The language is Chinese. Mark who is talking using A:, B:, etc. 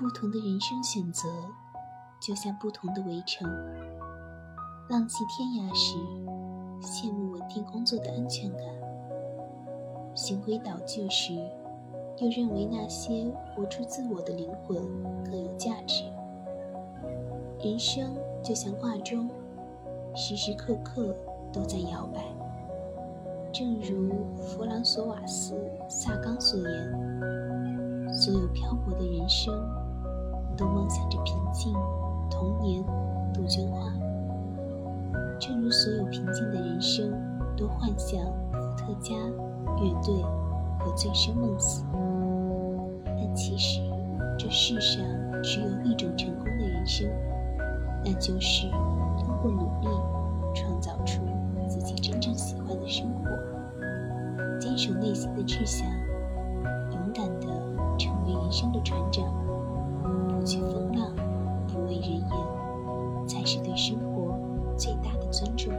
A: 不同的人生选择，就像不同的围城。浪迹天涯时，羡慕稳定工作的安全感；循规蹈矩时，又认为那些活出自我的灵魂更有价值。人生就像挂钟，时时刻刻都在摇摆。正如弗朗索瓦斯·萨冈所言：“所有漂泊的人生，都梦想着平静、童年、杜鹃花。正如所有平静的人生，都幻想伏特加、乐队和醉生梦死。但其实，这世上只有一种成功的人生，那就是通过努力创造出。”自己真正喜欢的生活，坚守内心的志向，勇敢地成为人生的船长，对生活最大的尊重。